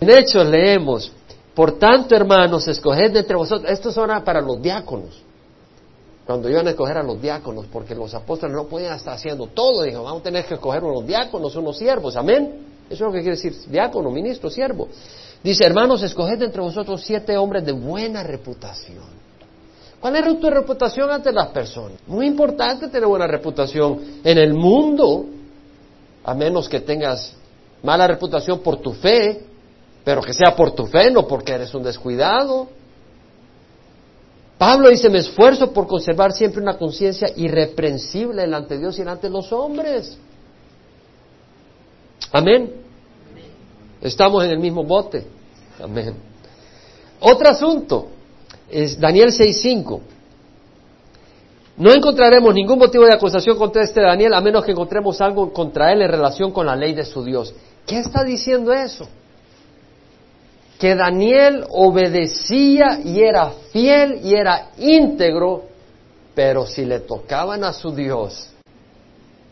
En Hechos leemos, por tanto, hermanos, escoged entre vosotros, esto es ahora para los diáconos, cuando iban a escoger a los diáconos, porque los apóstoles no podían estar haciendo todo, dijo, vamos a tener que escoger unos diáconos, unos siervos, amén. Eso es lo que quiere decir diácono, ministro, siervo. Dice, hermanos, escoged entre vosotros siete hombres de buena reputación. ¿Cuál es tu reputación ante las personas? Muy importante tener buena reputación en el mundo, a menos que tengas mala reputación por tu fe, pero que sea por tu fe, no porque eres un descuidado. Pablo dice, me esfuerzo por conservar siempre una conciencia irreprensible delante de Dios y delante de los hombres. Amén. Estamos en el mismo bote. Amén. Otro asunto es Daniel 6.5. No encontraremos ningún motivo de acusación contra este Daniel a menos que encontremos algo contra él en relación con la ley de su Dios. ¿Qué está diciendo eso? Que Daniel obedecía y era fiel y era íntegro, pero si le tocaban a su Dios,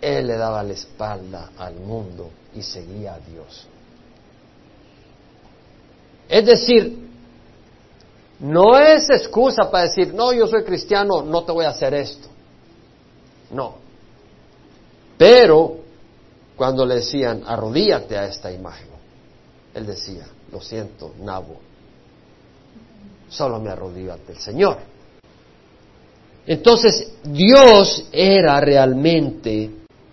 él le daba la espalda al mundo y seguía a Dios. Es decir, no es excusa para decir, no, yo soy cristiano, no te voy a hacer esto. No. Pero cuando le decían, arrodíate a esta imagen, él decía, lo siento, Nabo, solo me arrodillo ante el Señor. Entonces, Dios era realmente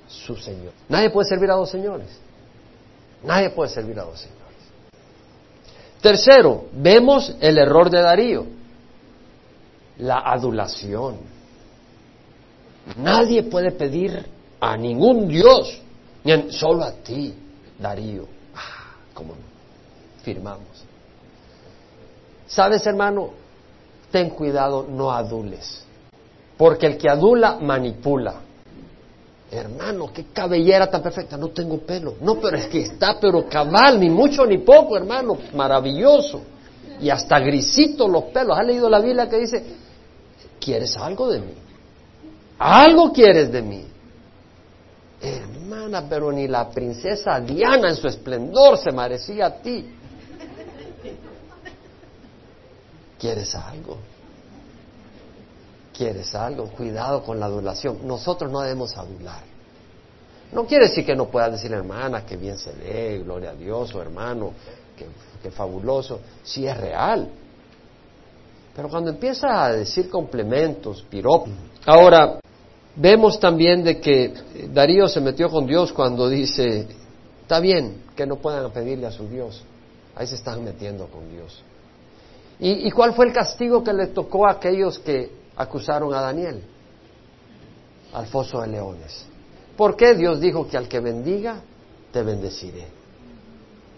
su Señor. Nadie puede servir a dos señores. Nadie puede servir a dos señores. Tercero, vemos el error de Darío, la adulación. Nadie puede pedir a ningún Dios, solo a ti, Darío. Ah, ¿cómo no? firmamos. ¿Sabes, hermano? Ten cuidado, no adules. Porque el que adula manipula. Hermano, qué cabellera tan perfecta. No tengo pelo. No, pero es que está, pero cabal, ni mucho ni poco, hermano. Maravilloso. Y hasta grisito los pelos. ¿Has leído la Biblia que dice, ¿quieres algo de mí? Algo quieres de mí. Pero ni la princesa Diana en su esplendor se merecía a ti. ¿Quieres algo? ¿Quieres algo? Cuidado con la adulación. Nosotros no debemos adular. No quiere decir que no puedas decir, hermana, que bien se ve, gloria a Dios, o hermano, que, fabuloso. Sí es real. Pero cuando empieza a decir complementos, piropos. Ahora, vemos también de que Darío se metió con Dios cuando dice, está bien que no puedan pedirle a su Dios. Ahí se están metiendo con Dios. ¿Y, cuál fue el castigo que le tocó a aquellos que acusaron a Daniel? Al foso de leones. ¿Por qué Dios dijo que al que bendiga, te bendeciré?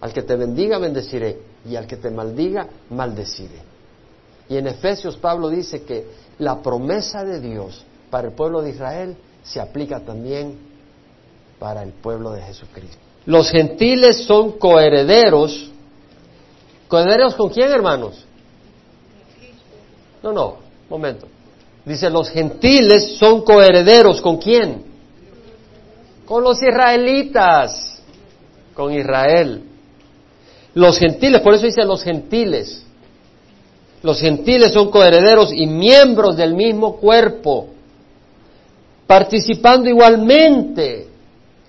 Al que te bendiga, bendeciré. Y al que te maldiga, maldeciré. Y en Efesios Pablo dice que la promesa de Dios para el pueblo de Israel se aplica también para el pueblo de Jesucristo. Los gentiles son coherederos. ¿Coherederos con quién, hermanos? No, no, momento. Dice, los gentiles son coherederos con quién? Con los israelitas, con Israel. Los gentiles, por eso dice los gentiles. Los gentiles son coherederos y miembros del mismo cuerpo, participando igualmente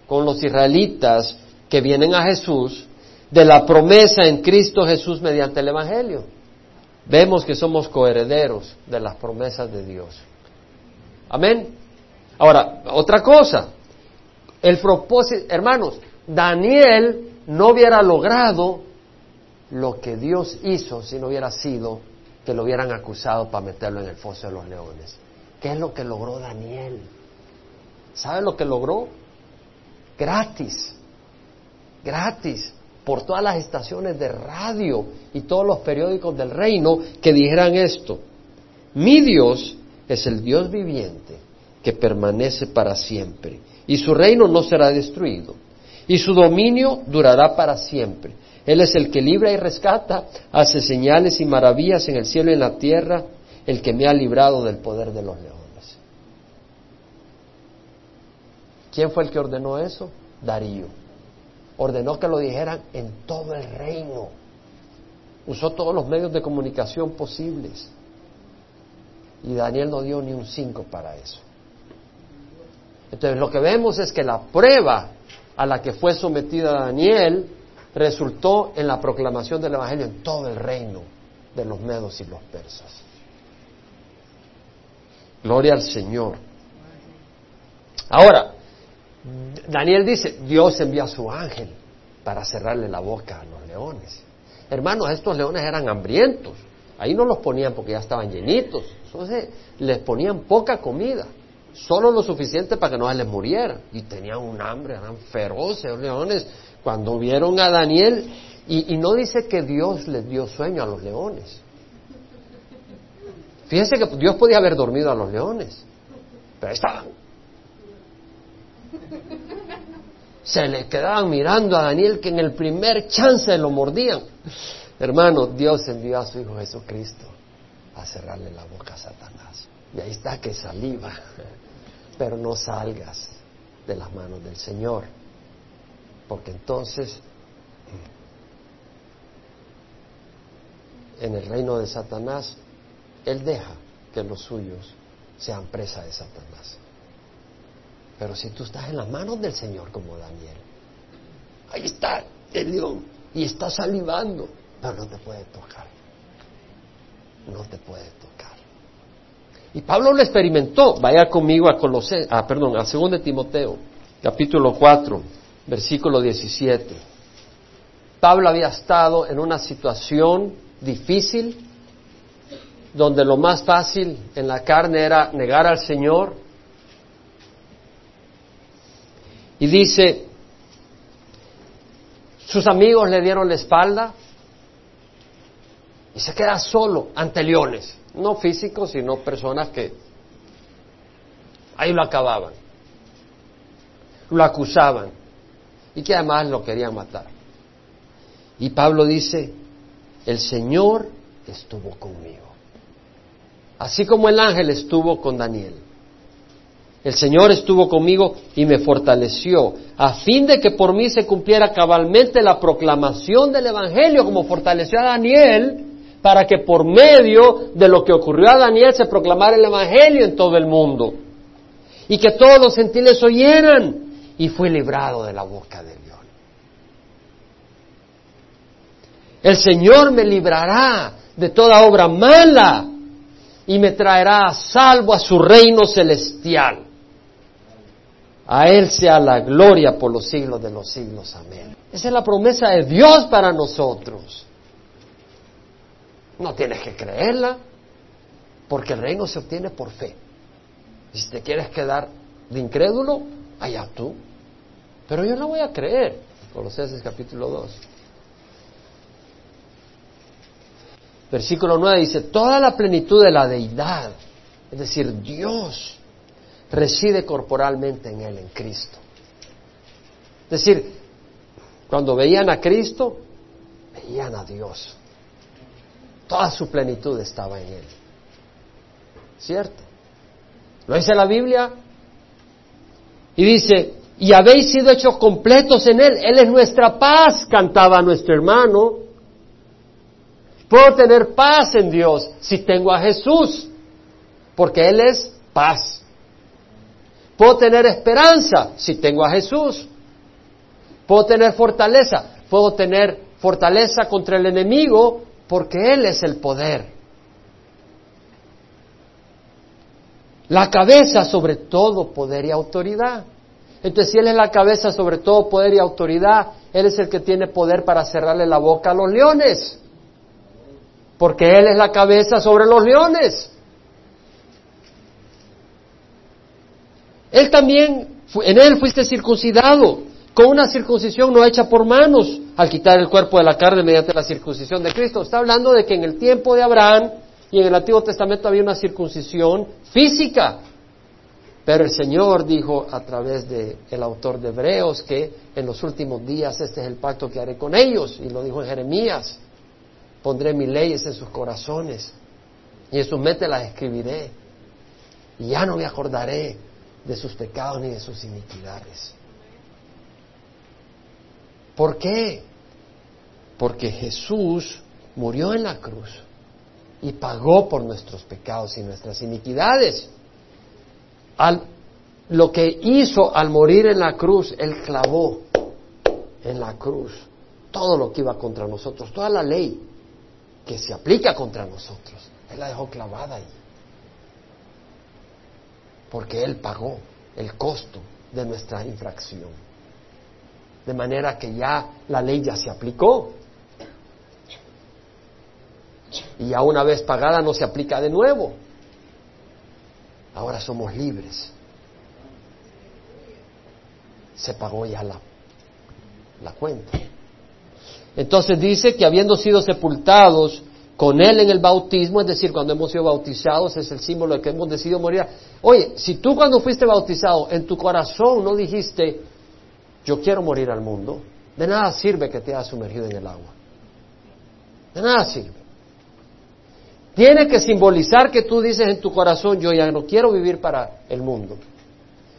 con los israelitas que vienen a Jesús de la promesa en Cristo Jesús mediante el Evangelio vemos que somos coherederos de las promesas de Dios. Amén. Ahora, otra cosa, el propósito, hermanos, Daniel no hubiera logrado lo que Dios hizo si no hubiera sido que lo hubieran acusado para meterlo en el foso de los leones. ¿Qué es lo que logró Daniel? ¿Sabe lo que logró? Gratis. Gratis por todas las estaciones de radio y todos los periódicos del reino que dijeran esto. Mi Dios es el Dios viviente que permanece para siempre y su reino no será destruido y su dominio durará para siempre. Él es el que libra y rescata, hace señales y maravillas en el cielo y en la tierra, el que me ha librado del poder de los leones. ¿Quién fue el que ordenó eso? Darío ordenó que lo dijeran en todo el reino. Usó todos los medios de comunicación posibles. Y Daniel no dio ni un cinco para eso. Entonces lo que vemos es que la prueba a la que fue sometida Daniel resultó en la proclamación del Evangelio en todo el reino de los medos y los persas. Gloria al Señor. Ahora, Daniel dice, Dios envía a su ángel para cerrarle la boca a los leones. Hermanos, estos leones eran hambrientos. Ahí no los ponían porque ya estaban llenitos. Entonces les ponían poca comida. Solo lo suficiente para que no les muriera. Y tenían un hambre, eran feroces los leones. Cuando vieron a Daniel, y, y no dice que Dios les dio sueño a los leones. Fíjense que Dios podía haber dormido a los leones. Pero estaban se le quedaban mirando a Daniel que en el primer chance lo mordían. Hermano, Dios envió a su Hijo Jesucristo a cerrarle la boca a Satanás. Y ahí está que saliva. Pero no salgas de las manos del Señor. Porque entonces en el reino de Satanás, Él deja que los suyos sean presa de Satanás. Pero si tú estás en las manos del Señor como Daniel, ahí está el león y está salivando, pero no te puede tocar. No te puede tocar. Y Pablo lo experimentó. Vaya conmigo a Colosé, ah, perdón, a 2 de Timoteo, capítulo 4, versículo 17. Pablo había estado en una situación difícil donde lo más fácil en la carne era negar al Señor, Y dice, sus amigos le dieron la espalda y se queda solo ante leones, no físicos, sino personas que ahí lo acababan. lo acusaban y que además lo querían matar. Y Pablo dice, el Señor estuvo conmigo, así como el ángel estuvo con Daniel. El Señor estuvo conmigo y me fortaleció, a fin de que por mí se cumpliera cabalmente la proclamación del Evangelio, como fortaleció a Daniel, para que por medio de lo que ocurrió a Daniel se proclamara el Evangelio en todo el mundo, y que todos los gentiles oyeran, y fue librado de la boca del león. El Señor me librará de toda obra mala y me traerá a salvo a su reino celestial. A Él sea la gloria por los siglos de los siglos. Amén. Esa es la promesa de Dios para nosotros. No tienes que creerla, porque el reino se obtiene por fe. Y si te quieres quedar de incrédulo, allá tú. Pero yo no voy a creer. Colosenses capítulo 2. Versículo 9 dice, toda la plenitud de la deidad, es decir, Dios, reside corporalmente en Él, en Cristo. Es decir, cuando veían a Cristo, veían a Dios. Toda su plenitud estaba en Él. ¿Cierto? Lo dice la Biblia. Y dice, y habéis sido hechos completos en Él. Él es nuestra paz, cantaba nuestro hermano. Puedo tener paz en Dios si tengo a Jesús, porque Él es paz. Puedo tener esperanza si tengo a Jesús. Puedo tener fortaleza. Puedo tener fortaleza contra el enemigo porque Él es el poder. La cabeza sobre todo poder y autoridad. Entonces, si Él es la cabeza sobre todo poder y autoridad, Él es el que tiene poder para cerrarle la boca a los leones. Porque Él es la cabeza sobre los leones. Él también, en él fuiste circuncidado, con una circuncisión no hecha por manos, al quitar el cuerpo de la carne mediante la circuncisión de Cristo. Está hablando de que en el tiempo de Abraham y en el Antiguo Testamento había una circuncisión física. Pero el Señor dijo a través del el autor de Hebreos que en los últimos días este es el pacto que haré con ellos, y lo dijo en Jeremías, pondré mis leyes en sus corazones y en sus mentes las escribiré, y ya no me acordaré de sus pecados ni de sus iniquidades. ¿Por qué? Porque Jesús murió en la cruz y pagó por nuestros pecados y nuestras iniquidades. Al, lo que hizo al morir en la cruz, Él clavó en la cruz todo lo que iba contra nosotros, toda la ley que se aplica contra nosotros. Él la dejó clavada ahí porque Él pagó el costo de nuestra infracción. De manera que ya la ley ya se aplicó. Y ya una vez pagada no se aplica de nuevo. Ahora somos libres. Se pagó ya la, la cuenta. Entonces dice que habiendo sido sepultados con Él en el bautismo, es decir, cuando hemos sido bautizados, es el símbolo de que hemos decidido morir. Oye, si tú cuando fuiste bautizado en tu corazón no dijiste, yo quiero morir al mundo, de nada sirve que te hayas sumergido en el agua. De nada sirve. Tiene que simbolizar que tú dices en tu corazón, yo ya no quiero vivir para el mundo.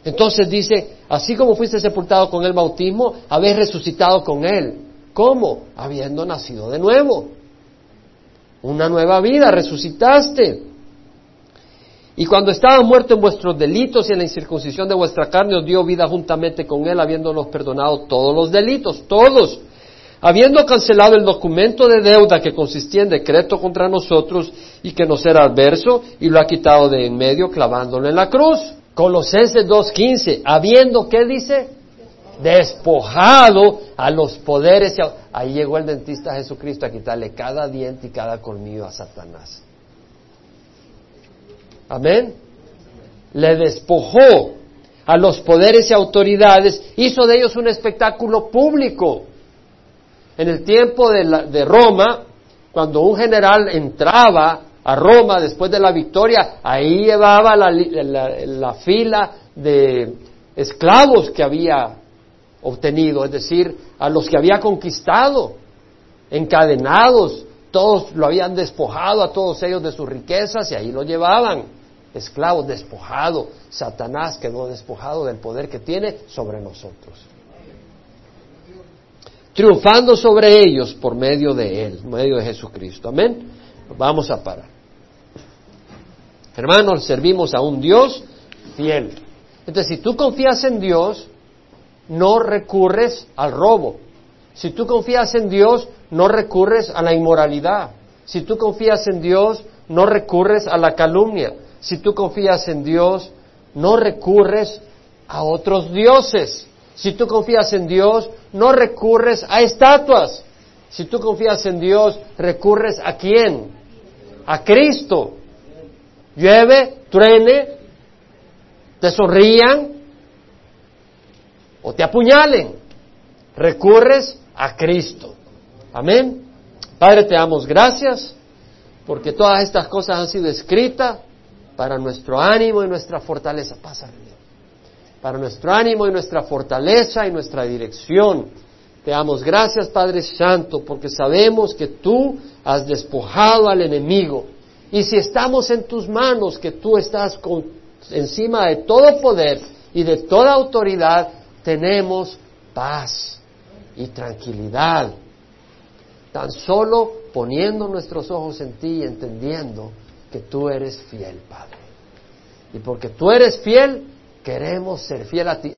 Entonces dice, así como fuiste sepultado con el bautismo, habéis resucitado con Él. ¿Cómo? Habiendo nacido de nuevo una nueva vida, resucitaste. Y cuando estaban muertos en vuestros delitos y en la incircuncisión de vuestra carne, os dio vida juntamente con Él, habiéndonos perdonado todos los delitos, todos, habiendo cancelado el documento de deuda que consistía en decreto contra nosotros y que nos era adverso, y lo ha quitado de en medio, clavándolo en la cruz. Colosenses 2.15, habiendo, ¿qué dice? Despojado a los poderes Ahí llegó el dentista Jesucristo a quitarle cada diente y cada colmillo a Satanás. Amén. Le despojó a los poderes y autoridades, hizo de ellos un espectáculo público. En el tiempo de, Roma, cuando un general entraba a Roma después de la victoria, ahí llevaba la fila de esclavos que había obtenido, es decir, a los que había conquistado, encadenados, todos lo habían despojado a todos ellos de sus riquezas y ahí lo llevaban, esclavos despojados. Satanás quedó despojado del poder que tiene sobre nosotros. Triunfando sobre ellos por medio de Él, medio de Jesucristo. Amén. Vamos a parar. Hermanos, servimos a un Dios fiel. Entonces, si tú confías en Dios, no recurres al robo. Si tú confías en Dios, no recurres a la inmoralidad. Si tú confías en Dios, no recurres a la calumnia. Si tú confías en Dios, no recurres a otros dioses. Si tú confías en Dios, no recurres a estatuas. Si tú confías en Dios, recurres a quién? A Cristo. Llueve, truene, te sonrían o te apuñalen. Recurres a Cristo. Amén. Padre, te damos gracias porque todas estas cosas han sido escritas para nuestro ánimo y nuestra fortaleza. Pasa, Para nuestro ánimo y nuestra fortaleza y nuestra dirección. Te damos gracias, Padre Santo, porque sabemos que tú has despojado al enemigo. Y si estamos en tus manos, que tú estás encima de todo poder y de toda autoridad, tenemos paz y tranquilidad. Tan solo poniendo nuestros ojos en ti y entendiendo que tú eres fiel, Padre. Y porque tú eres fiel, queremos ser fiel a ti.